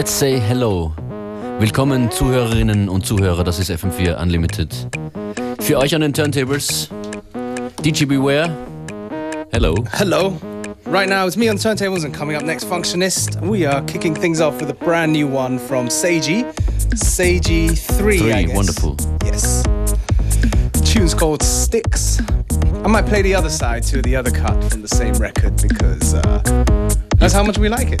Let's say hello. Willkommen Zuhörerinnen und Zuhörer, das ist FM4 Unlimited. Für euch an den Turntables, DJ Beware. Hello. Hello. Right now it's me on turntables and coming up next Functionist. We are kicking things off with a brand new one from Seiji. Seiji 3, Three, wonderful. Yes. The tune's called Sticks. I might play the other side to the other cut from the same record because uh, that's how much we like it.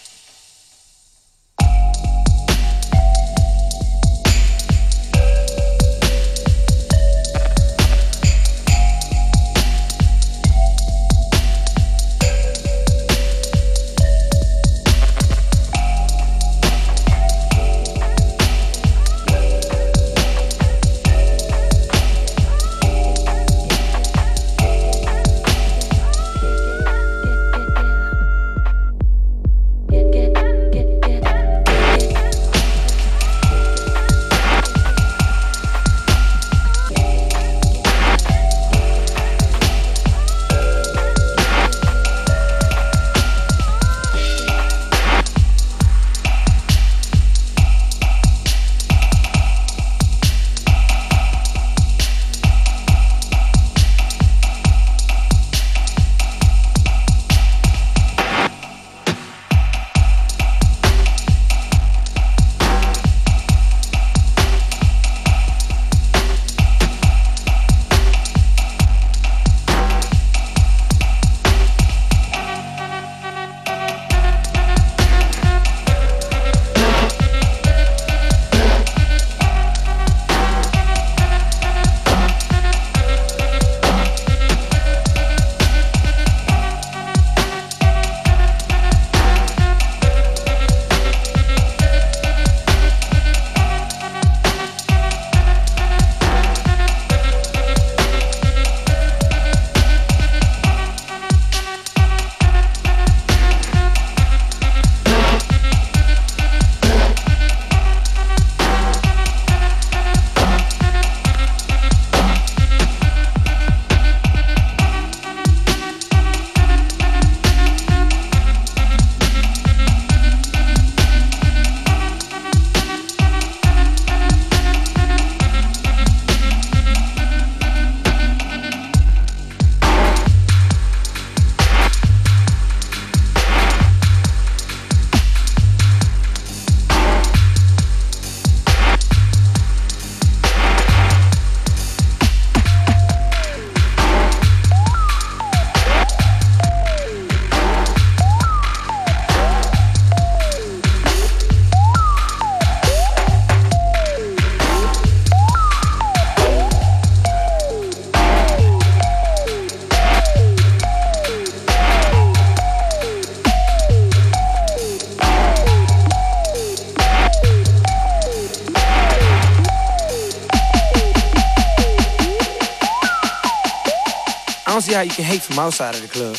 Outside of the club.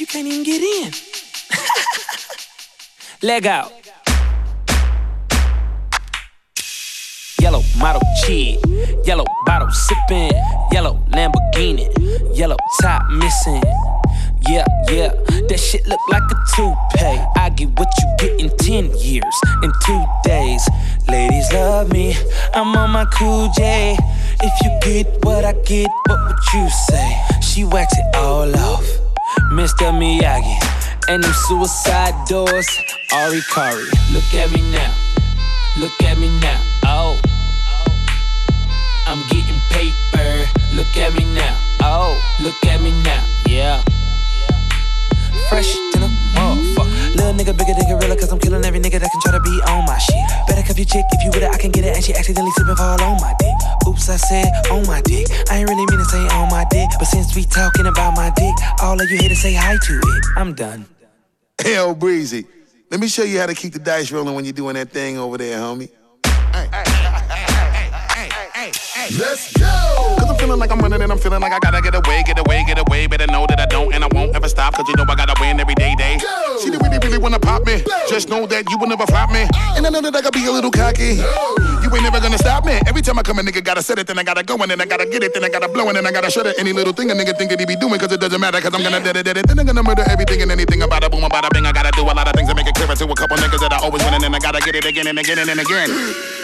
You can't even get in. Leg out. Yellow model cheat, yellow bottle sipping, yellow Lamborghini, yellow top missing. Yeah, yeah, that shit look like a toupee. I get what you get in 10 years, in two days. Ladies love me, I'm on my cool J. If you get what I get, what would you say? She waxed it all off. Mr. Miyagi. And them suicide doors, Ari Kari. Look at me now. Look at me now. Oh. I'm getting paper. Look at me now. Oh. Look at me now. Yeah. Fresh than a motherfucker. Little nigga bigger than gorilla, cause I'm killing every nigga that can try to be on my shit. Better cuff your chick if you with it, I can get it, and she accidentally slip and fall on my dick. Oops, I said on my dick. I ain't really mean to say on my dick, but since we talking about my dick, all of you here to say hi to it. I'm done. Hell, Breezy. Let me show you how to keep the dice rolling when you're doing that thing over there, homie. Hey, hey, hey, Let's go! Cause I'm feeling like I'm running and I'm feeling like I gotta get away, get away, get away. Better know that I don't and I won't ever stop. Cause you know I gotta win every day, day. Go. See, they really, really wanna pop me. Go. Just know that you will never flop me. Oh. And I know that I gotta be a little cocky. Go. Ain't never gonna stop me. Every time I come, a nigga gotta set it, then I gotta go, and then I gotta get it, then I gotta blow, and then I gotta shut it. Any little thing a nigga think that he be doing, cause it doesn't matter, cause I'm gonna dead it, dead it. Then I'm gonna murder everything and anything about a boom, about a bing. I gotta do a lot of things to make it clearer to a couple niggas that I always win, and then I gotta get it again and again and again.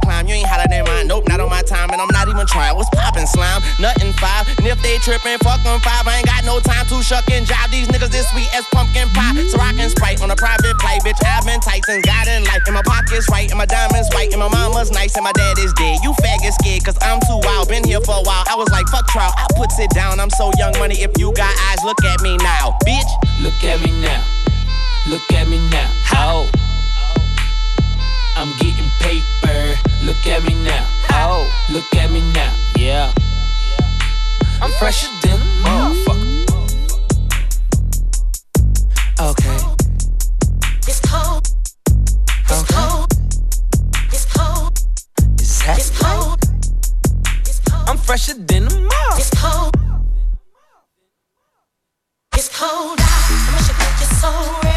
climb. You ain't hotter than mine. Nope, not on my time. And I'm not even trying. What's poppin', slime? Nothing five. And if they trippin', fuck them five. I ain't got no time to shuck and jive. These niggas this sweet as pumpkin pie. So can sprite on a private play, bitch. I've been tight since God in life. And my pockets right, and my diamonds white, and my mama's nice, and my dad is dead. You faggot scared, cause I'm too wild. Been here for a while. I was like, fuck trial. I puts it down. I'm so young money. If you got eyes, look at me now, bitch. Look at me now. Look at me now. Oh. I'm getting paper. Look at me now. Oh. Look at me now. Yeah. I'm fresher than a oh, motherfucker. Okay. It's cold. It's Okay. cold. It's cold. Is that It's cold. It's cold. I'm fresher than a motherfucker. It's cold. It's cold out. It makes you think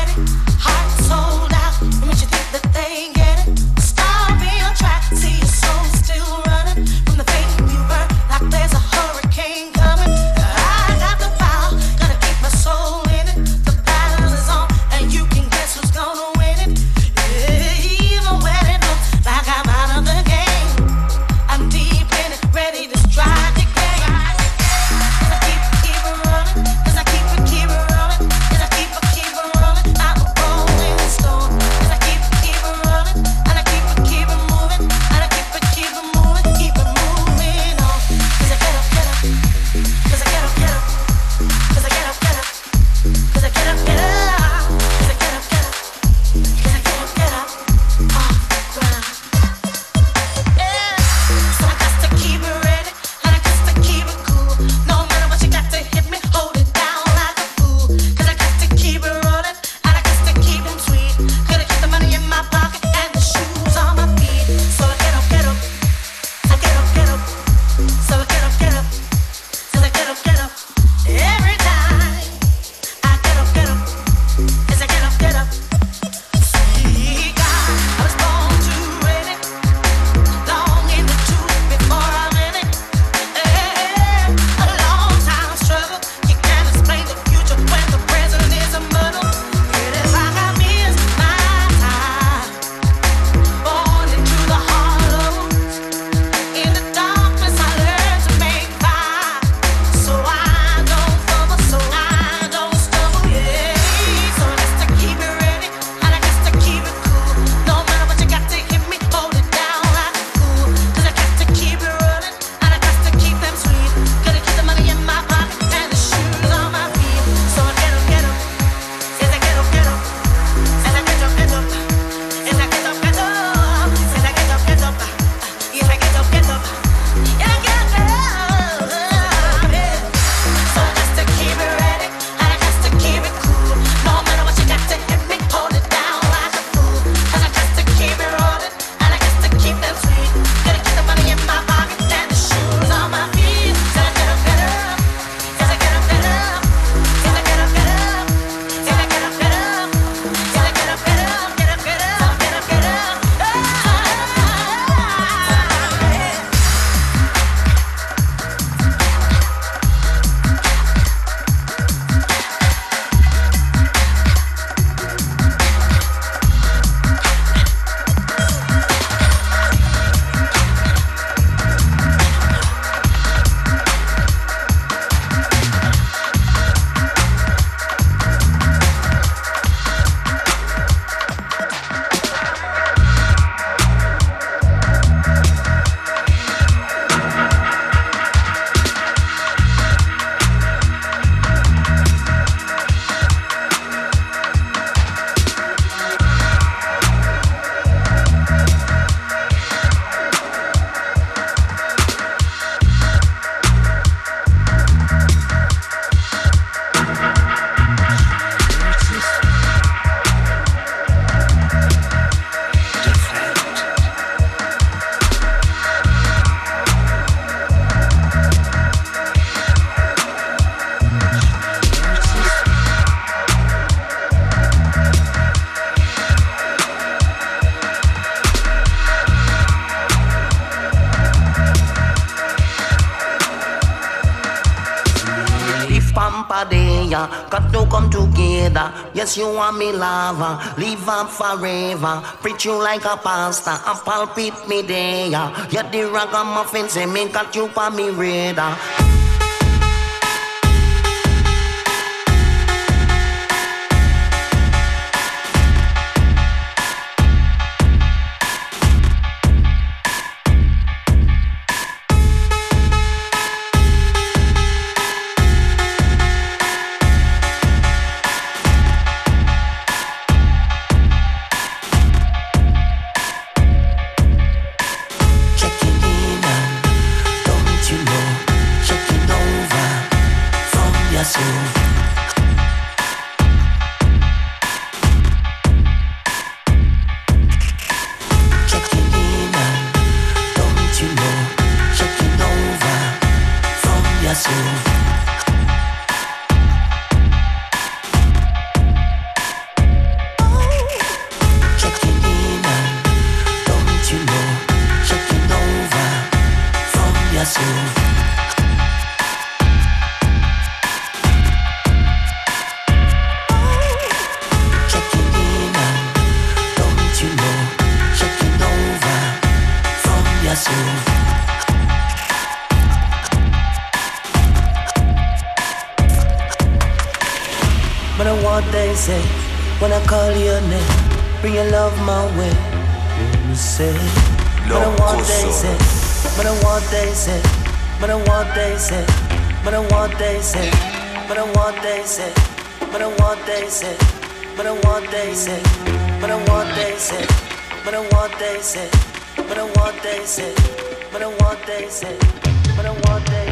Yes, you want me lover, live up forever. Preach you like a pastor, and palpit me there. Yeah, the ragamuffin say me got you for me radar. what they say, but I want they say, but I want they say, but I want they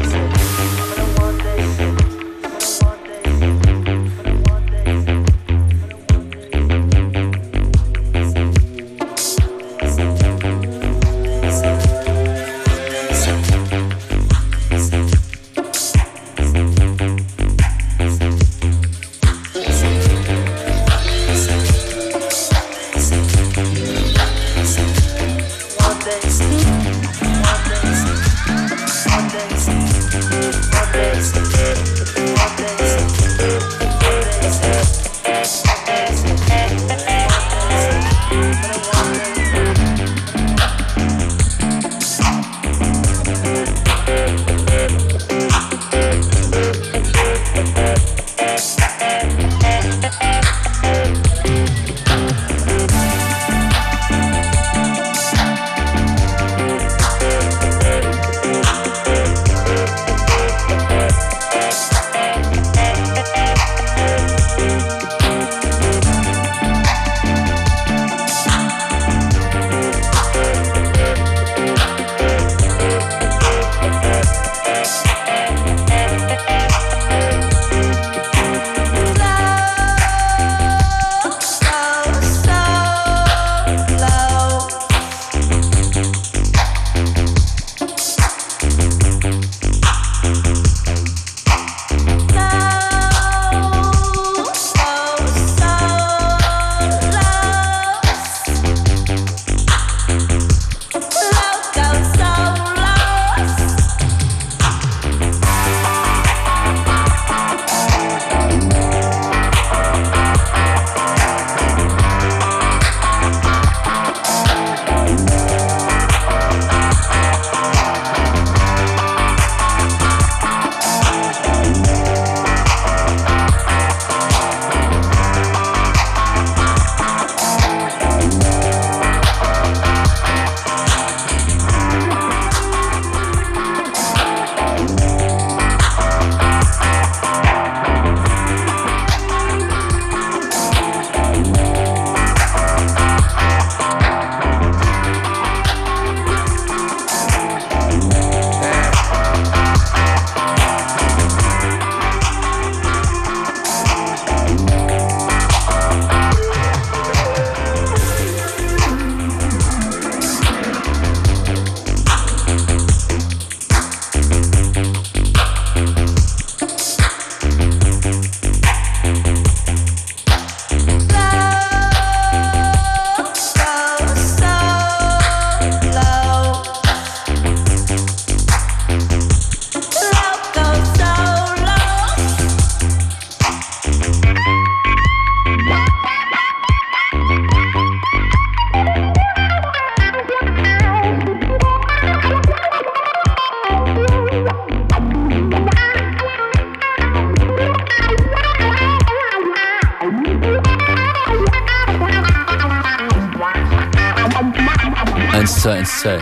2, 1, 2.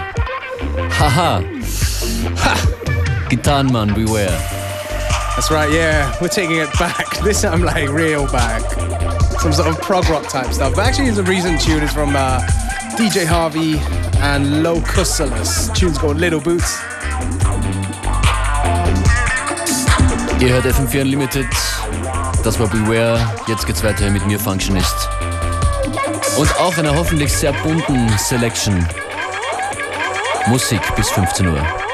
Haha. Ha. Gitarrenmann, beware. That's right, yeah. We're taking it back. This time, like, real back. Some sort of prog rock type stuff. But actually, the recent tune is from uh, DJ Harvey and Locussolus. Tune's called Little Boots. Ihr hört FM4 Unlimited. Das war Beware. Jetzt geht's weiter mit mir Functionist. Und auch einer hoffentlich sehr bunten Selection. Musik bis 15 Uhr.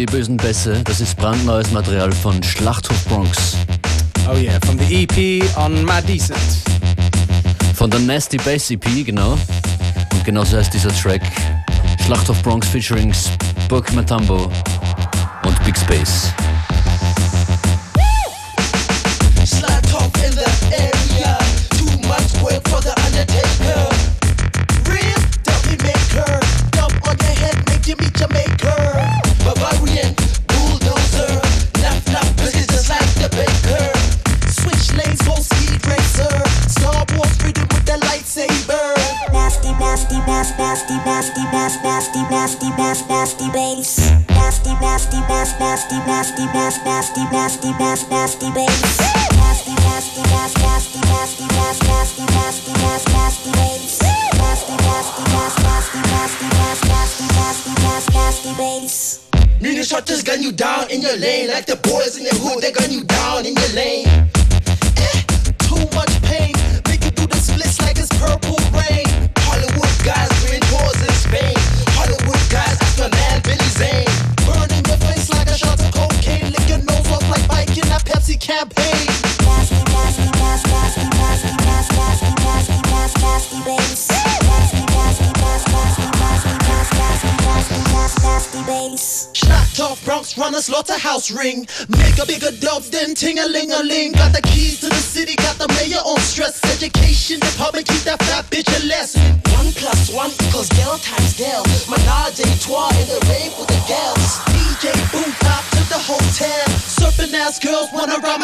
die bösen Bässe. Das ist brandneues Material von Schlachthof Bronx. Oh yeah, from the EP on My Decent. Von der Nasty Bass EP, genau. Und genauso heißt dieser Track. Schlachthof Bronx featuring Spook Matambo und Big Space. string. Make a bigger dove than ting-a-ling-a-ling. Got the keys to the city, got the mayor on stress. Education department, keep that fat bitch a less. One plus one equals girl times girl. Menage a trois in the rave with the girls. DJ boom pop to the hotel. Surfing ass girls wanna ride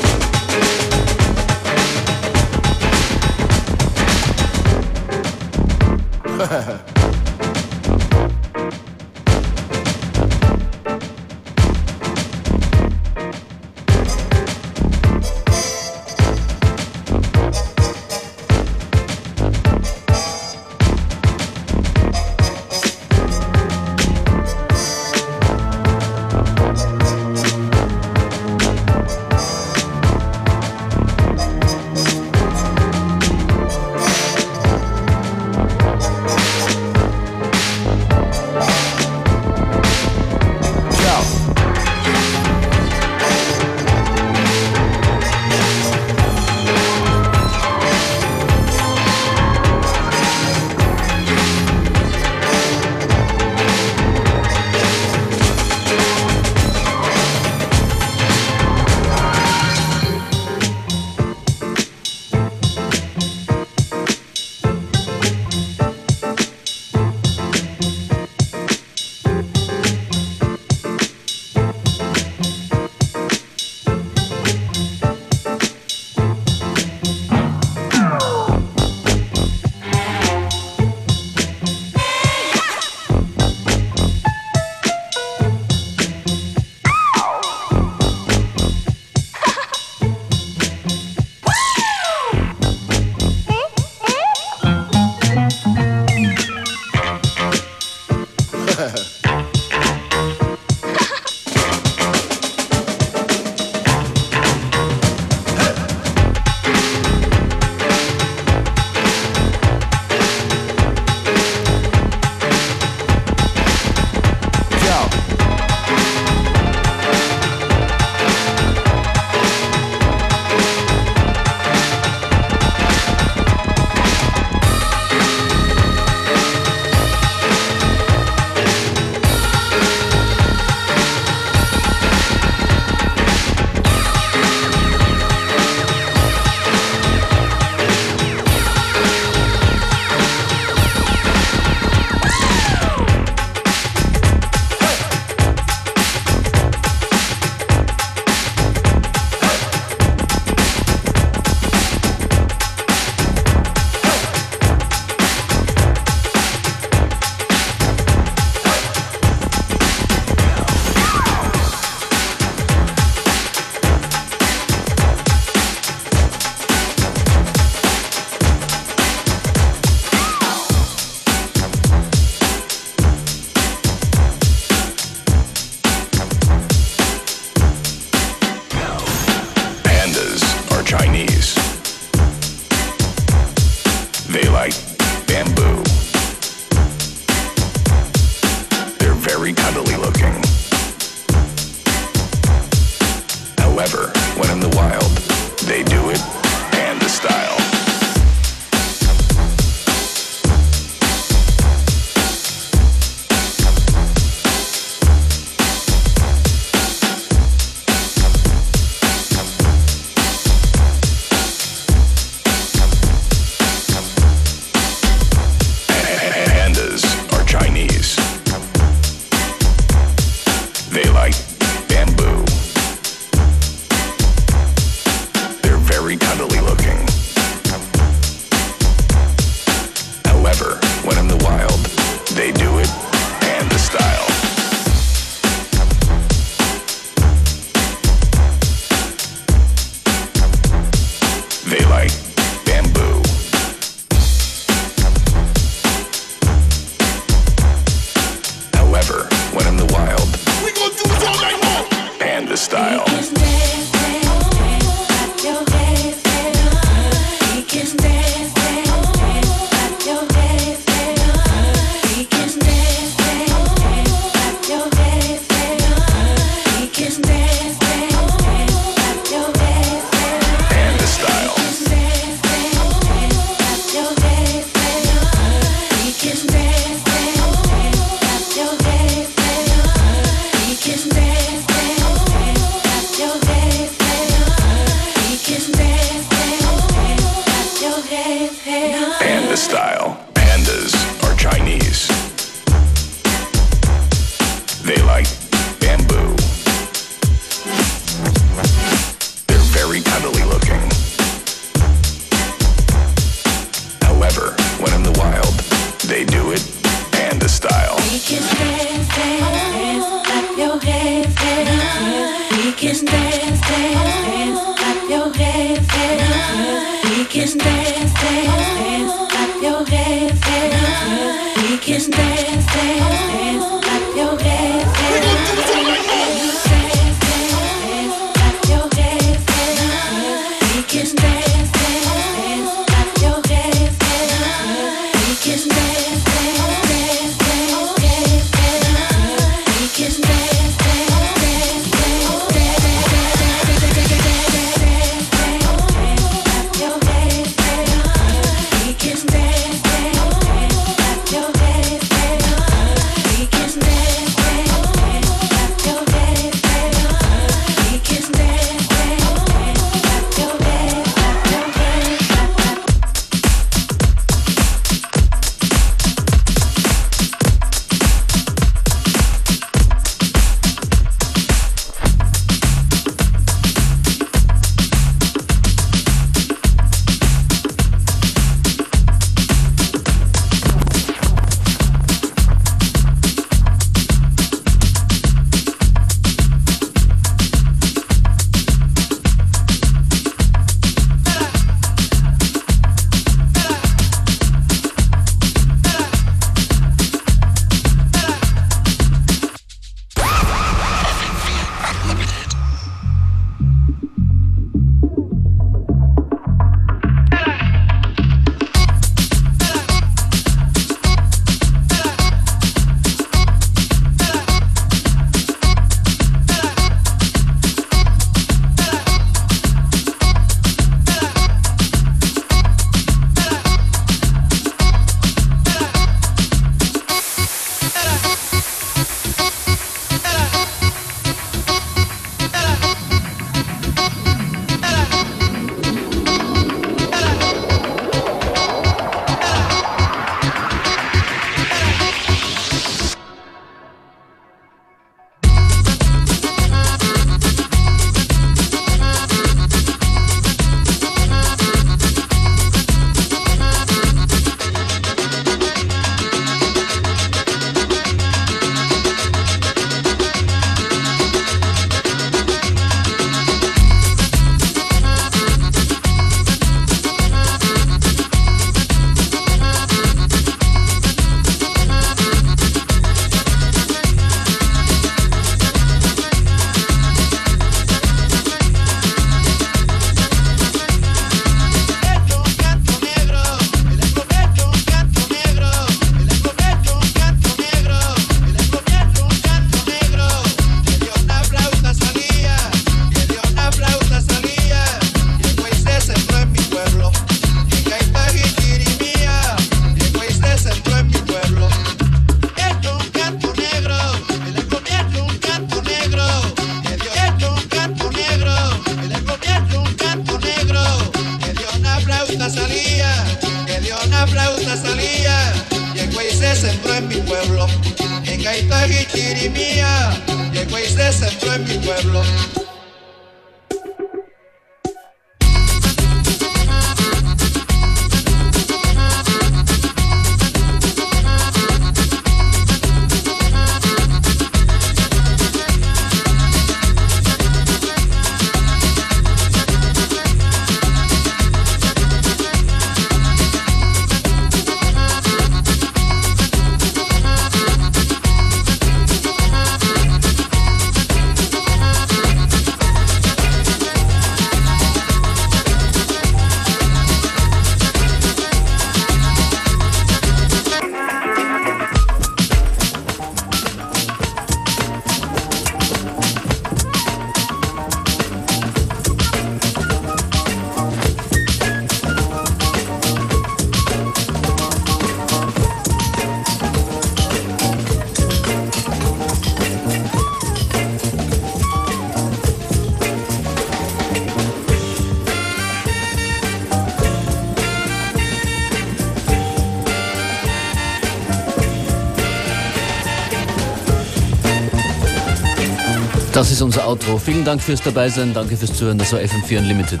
ist unser Outro. Vielen Dank fürs Dabeisein. Danke fürs Zuhören. Das war FM4 Unlimited.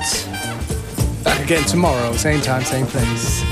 Back again tomorrow, same time, same place.